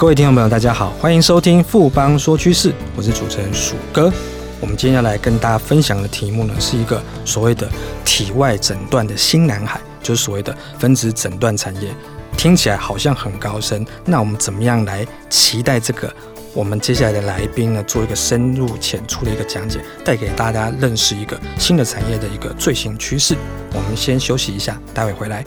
各位听众朋友，大家好，欢迎收听富邦说趋势，我是主持人鼠哥。我们今天要来跟大家分享的题目呢，是一个所谓的体外诊断的新蓝海，就是所谓的分子诊断产业。听起来好像很高深，那我们怎么样来期待这个？我们接下来的来宾呢，做一个深入浅出的一个讲解，带给大家认识一个新的产业的一个最新趋势。我们先休息一下，待会回来。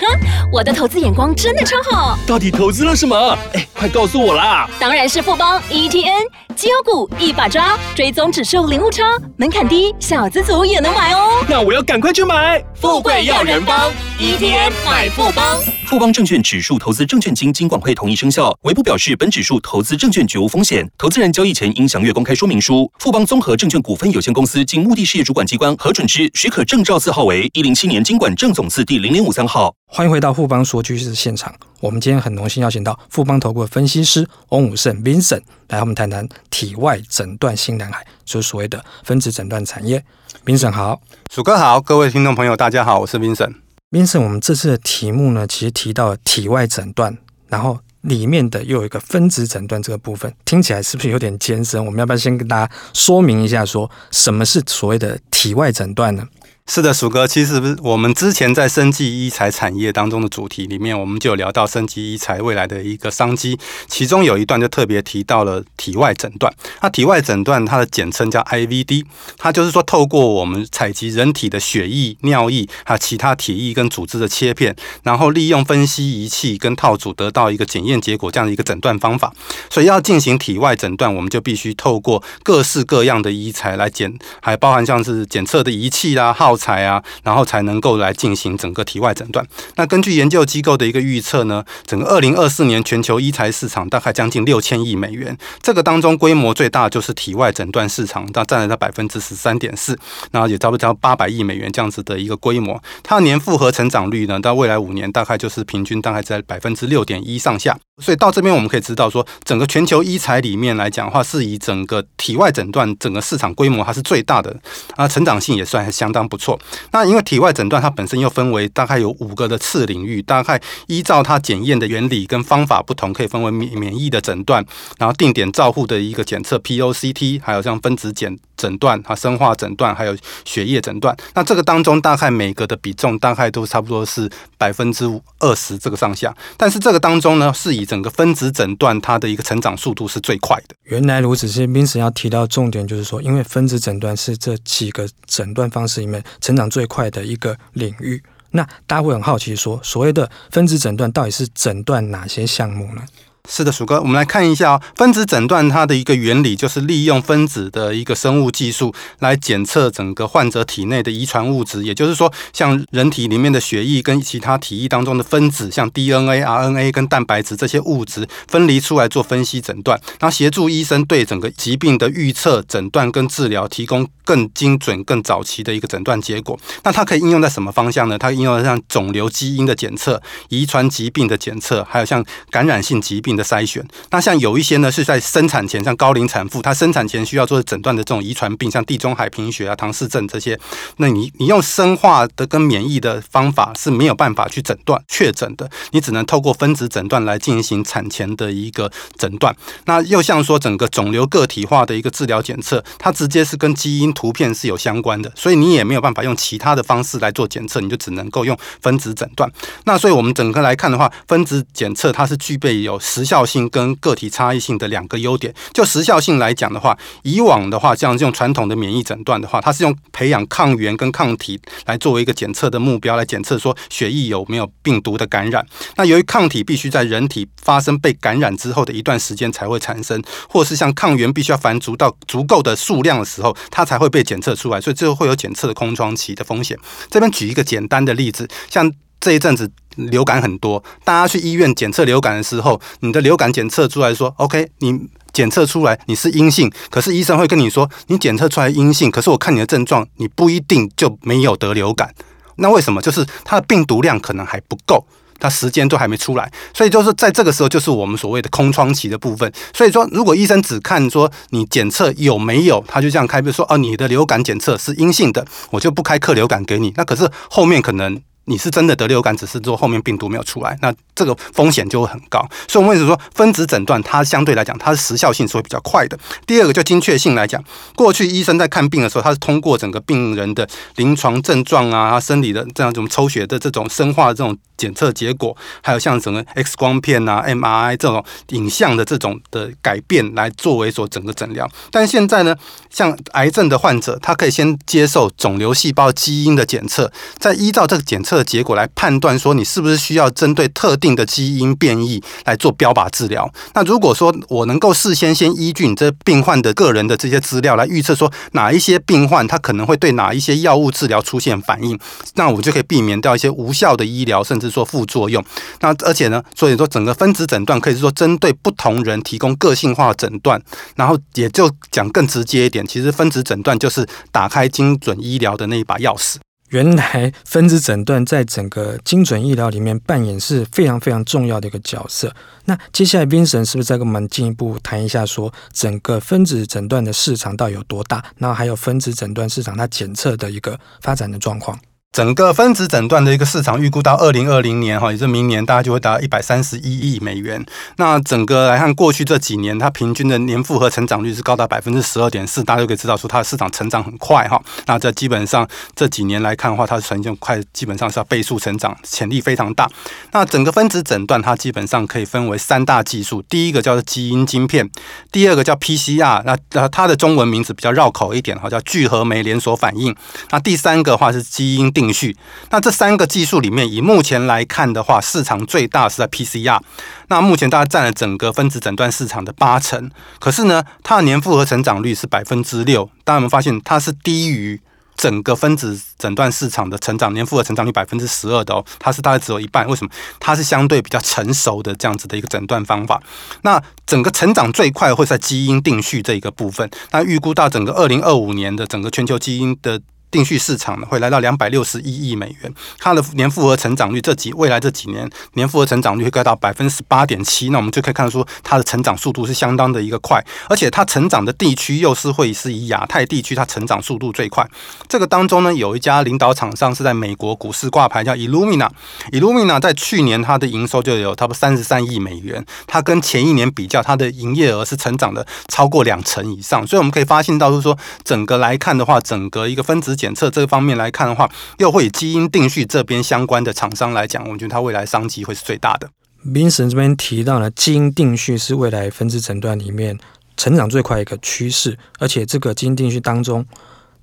哼，我的投资眼光真的超好。到底投资了什么？哎，快告诉我啦！当然是富邦 ETN 绩优股一把抓，追踪指数零误差，门槛低，小资族也能买哦。那我要赶快去买。富贵要人帮，ETN 买富邦。富邦证券指数投资证券经金管会同意生效，唯不表示本指数投资证券绝无风险。投资人交易前应详阅公开说明书。富邦综合证券股份有限公司经目的事业主管机关核准之许可证照字号为一零七年经管证总字第零零五三号。欢迎回到富邦说趋势现场。我们今天很荣幸邀请到富邦投顾的分析师翁武胜 Vincent 来和我们谈谈体外诊断新蓝海，就是所谓的分子诊断产业。Vincent 好，鼠哥好，各位听众朋友大家好，我是 Vincent。Vincent，我们这次的题目呢，其实提到了体外诊断，然后里面的又有一个分子诊断这个部分，听起来是不是有点艰深？我们要不要先跟大家说明一下，说什么是所谓的体外诊断呢？是的，鼠哥，其实我们之前在生技医材产业当中的主题里面，我们就有聊到生技医材未来的一个商机，其中有一段就特别提到了体外诊断。那体外诊断它的简称叫 IVD，它就是说透过我们采集人体的血液、尿液还有其他体液跟组织的切片，然后利用分析仪器跟套组得到一个检验结果这样的一个诊断方法。所以要进行体外诊断，我们就必须透过各式各样的医材来检，还包含像是检测的仪器啦、耗材啊，然后才能够来进行整个体外诊断。那根据研究机构的一个预测呢，整个二零二四年全球医材市场大概将近六千亿美元，这个当中规模最大就是体外诊断市场，它占了它百分之十三点四，然后也差不多八百亿美元这样子的一个规模。它的年复合成长率呢，到未来五年大概就是平均大概在百分之六点一上下。所以到这边我们可以知道说，整个全球医材里面来讲的话，是以整个体外诊断整个市场规模它是最大的，啊，成长性也算相当不错。那因为体外诊断它本身又分为大概有五个的次领域，大概依照它检验的原理跟方法不同，可以分为免免疫的诊断，然后定点照护的一个检测 POCT，还有像分子检诊断啊、生化诊断，还有血液诊断。那这个当中大概每个的比重大概都差不多是百分之二十这个上下。但是这个当中呢，是以整个分子诊断它的一个成长速度是最快的。原来如此，是 Vincent 要提到重点就是说，因为分子诊断是这几个诊断方式里面成长最快的一个领域。那大家会很好奇说，所谓的分子诊断到底是诊断哪些项目呢？是的，鼠哥，我们来看一下哦，分子诊断它的一个原理，就是利用分子的一个生物技术来检测整个患者体内的遗传物质，也就是说，像人体里面的血液跟其他体液当中的分子，像 DNA、RNA 跟蛋白质这些物质分离出来做分析诊断，然后协助医生对整个疾病的预测、诊断跟治疗提供更精准、更早期的一个诊断结果。那它可以应用在什么方向呢？它应用在像肿瘤基因的检测、遗传疾病的检测，还有像感染性疾病的筛选，那像有一些呢是在生产前，像高龄产妇，她生产前需要做诊断的这种遗传病，像地中海贫血啊、唐氏症这些，那你你用生化的跟免疫的方法是没有办法去诊断确诊的，你只能透过分子诊断来进行产前的一个诊断。那又像说整个肿瘤个体化的一个治疗检测，它直接是跟基因图片是有相关的，所以你也没有办法用其他的方式来做检测，你就只能够用分子诊断。那所以我们整个来看的话，分子检测它是具备有时效性跟个体差异性的两个优点。就时效性来讲的话，以往的话，像这种传统的免疫诊断的话，它是用培养抗原跟抗体来作为一个检测的目标，来检测说血液有没有病毒的感染。那由于抗体必须在人体发生被感染之后的一段时间才会产生，或是像抗原必须要繁殖到足够的数量的时候，它才会被检测出来，所以最后会有检测的空窗期的风险。这边举一个简单的例子，像这一阵子。流感很多，大家去医院检测流感的时候，你的流感检测出来说，OK，你检测出来你是阴性，可是医生会跟你说，你检测出来阴性，可是我看你的症状，你不一定就没有得流感。那为什么？就是它的病毒量可能还不够，它时间都还没出来，所以就是在这个时候，就是我们所谓的空窗期的部分。所以说，如果医生只看说你检测有没有，他就这样开，比如说哦，你的流感检测是阴性的，我就不开克流感给你。那可是后面可能。你是真的得流感，只是说后面病毒没有出来，那这个风险就会很高。所以，我们为什么说分子诊断它相对来讲，它的时效性是会比较快的。第二个，就精确性来讲，过去医生在看病的时候，他是通过整个病人的临床症状啊，生理的这样一种抽血的这种生化的这种检测结果，还有像整个 X 光片啊、MRI 这种影像的这种的改变来作为所整个诊疗。但现在呢，像癌症的患者，他可以先接受肿瘤细胞基因的检测，再依照这个检测。结果来判断说你是不是需要针对特定的基因变异来做标靶治疗。那如果说我能够事先先依据你这病患的个人的这些资料来预测说哪一些病患他可能会对哪一些药物治疗出现反应，那我就可以避免掉一些无效的医疗，甚至说副作用。那而且呢，所以说整个分子诊断可以说针对不同人提供个性化诊断。然后也就讲更直接一点，其实分子诊断就是打开精准医疗的那一把钥匙。原来分子诊断在整个精准医疗里面扮演是非常非常重要的一个角色。那接下来 Vincent 是不是再跟我们进一步谈一下，说整个分子诊断的市场到底有多大？然后还有分子诊断市场它检测的一个发展的状况。整个分子诊断的一个市场预估到二零二零年哈，也就是明年，大概就会达到一百三十一亿美元。那整个来看过去这几年，它平均的年复合成长率是高达百分之十二点四，大家就可以知道说它的市场成长很快哈。那这基本上这几年来看的话，它是呈现快，基本上是要倍数成长，潜力非常大。那整个分子诊断它基本上可以分为三大技术，第一个叫做基因晶片，第二个叫 PCR，那呃它的中文名字比较绕口一点哈，叫聚合酶连锁反应。那第三个的话是基因定定序，那这三个技术里面，以目前来看的话，市场最大是在 PCR。那目前大概占了整个分子诊断市场的八成。可是呢，它的年复合成长率是百分之六。大家有没有发现，它是低于整个分子诊断市场的成长年复合成长率百分之十二的哦。它是大概只有一半。为什么？它是相对比较成熟的这样子的一个诊断方法。那整个成长最快会在基因定序这一个部分。那预估到整个二零二五年的整个全球基因的。定序市场呢，会来到两百六十一亿美元，它的年复合成长率这几未来这几年年复合成长率会达到百分之十八点七，那我们就可以看出它的成长速度是相当的一个快，而且它成长的地区又是会是以亚太地区它成长速度最快。这个当中呢，有一家领导厂商是在美国股市挂牌，叫 Illumina，Illumina 在去年它的营收就有差不多三十三亿美元，它跟前一年比较，它的营业额是成长的超过两成以上，所以我们可以发现到，就是说整个来看的话，整个一个分子。检测这方面来看的话，又会以基因定序这边相关的厂商来讲，我觉得它未来商机会是最大的。明神这边提到了基因定序是未来分子诊断里面成长最快一个趋势，而且这个基因定序当中，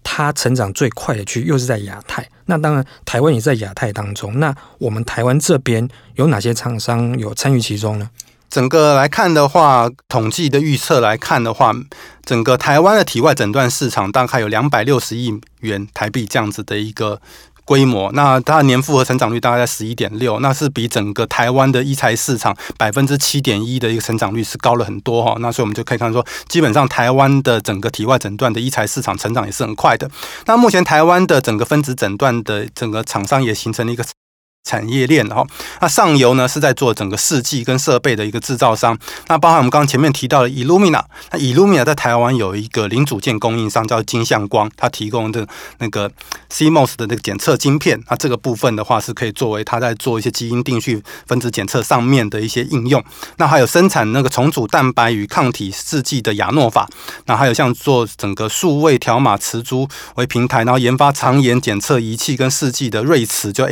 它成长最快的区域又是在亚太。那当然，台湾也在亚太当中。那我们台湾这边有哪些厂商有参与其中呢？整个来看的话，统计的预测来看的话，整个台湾的体外诊断市场大概有两百六十亿元台币这样子的一个规模。那它年复合成长率大概在十一点六，那是比整个台湾的医材市场百分之七点一的一个成长率是高了很多哈。那所以我们就可以看说，基本上台湾的整个体外诊断的医材市场成长也是很快的。那目前台湾的整个分子诊断的整个厂商也形成了一个。产业链，然后那上游呢是在做整个试剂跟设备的一个制造商。那包含我们刚刚前面提到的 Illumina，那 Illumina 在台湾有一个零组件供应商叫金相光，它提供的那个 CMOS 的那个检测晶片。那这个部分的话是可以作为它在做一些基因定序分子检测上面的一些应用。那还有生产那个重组蛋白与抗体试剂的亚诺法。那还有像做整个数位条码磁珠为平台，然后研发肠炎检测仪器跟试剂的瑞慈，叫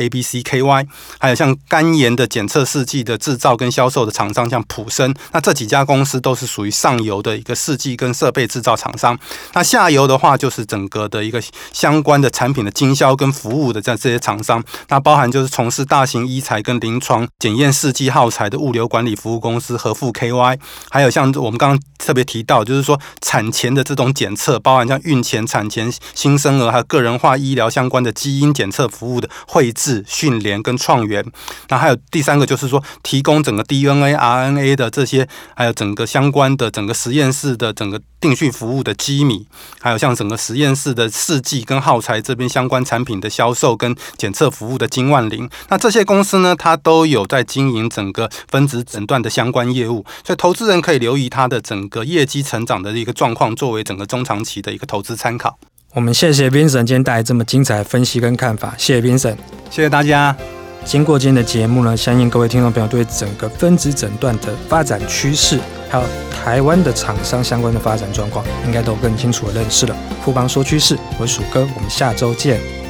还有像肝炎的检测试剂的制造跟销售的厂商，像普生，那这几家公司都是属于上游的一个试剂跟设备制造厂商。那下游的话，就是整个的一个相关的产品的经销跟服务的这这些厂商。那包含就是从事大型医材跟临床检验试剂耗材的物流管理服务公司和富 KY。还有像我们刚刚特别提到，就是说产前的这种检测，包含像孕前、产前新生儿还有个人化医疗相关的基因检测服务的绘制、训练跟。创元，那还有第三个就是说，提供整个 DNA、RNA 的这些，还有整个相关的整个实验室的整个定序服务的机米，还有像整个实验室的试剂跟耗材这边相关产品的销售跟检测服务的金万林，那这些公司呢，它都有在经营整个分子诊断的相关业务，所以投资人可以留意它的整个业绩成长的一个状况，作为整个中长期的一个投资参考。我们谢谢 Vincent 今天带来这么精彩的分析跟看法，谢谢 Vincent，谢谢大家。经过今天的节目呢，相信各位听众朋友对整个分子诊断的发展趋势，还有台湾的厂商相关的发展状况，应该都更清楚的认识了。富邦说趋势，我是鼠哥，我们下周见。